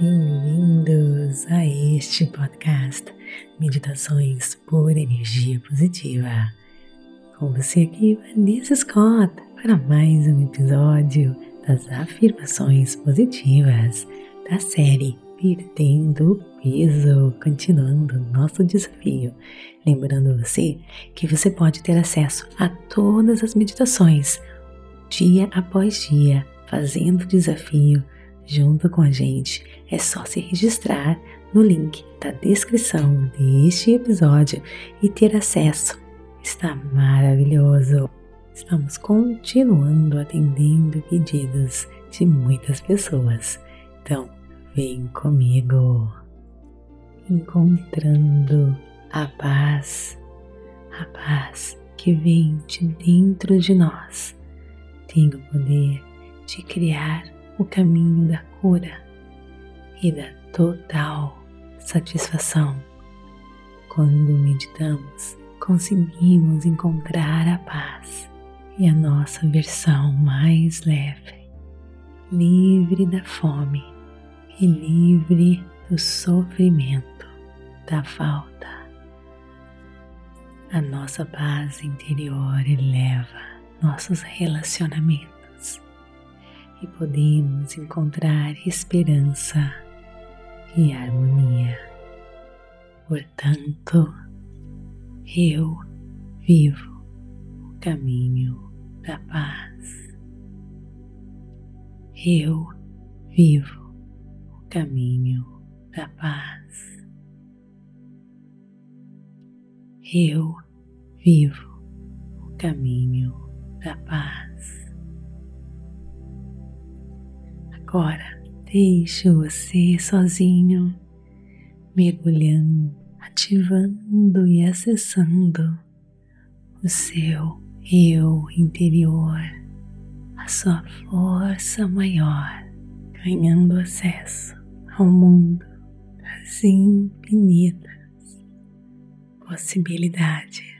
Bem-vindos a este podcast Meditações por Energia Positiva. Com você aqui, Vanessa Scott, para mais um episódio das afirmações positivas da série Perdendo Peso, continuando nosso desafio. Lembrando você que você pode ter acesso a todas as meditações, dia após dia, fazendo o desafio junto com a gente. É só se registrar no link da descrição deste episódio e ter acesso. Está maravilhoso! Estamos continuando atendendo pedidos de muitas pessoas. Então, vem comigo, encontrando a paz, a paz que vem de dentro de nós, tem o poder de criar o caminho da cura e da total satisfação. Quando meditamos, conseguimos encontrar a paz e a nossa versão mais leve, livre da fome e livre do sofrimento, da falta. A nossa paz interior eleva nossos relacionamentos e podemos encontrar esperança e harmonia. Portanto, eu vivo o caminho da paz. Eu vivo o caminho da paz. Eu vivo o caminho da paz. Agora deixe você sozinho, mergulhando, ativando e acessando o seu eu interior, a sua força maior, ganhando acesso ao mundo das infinitas possibilidades.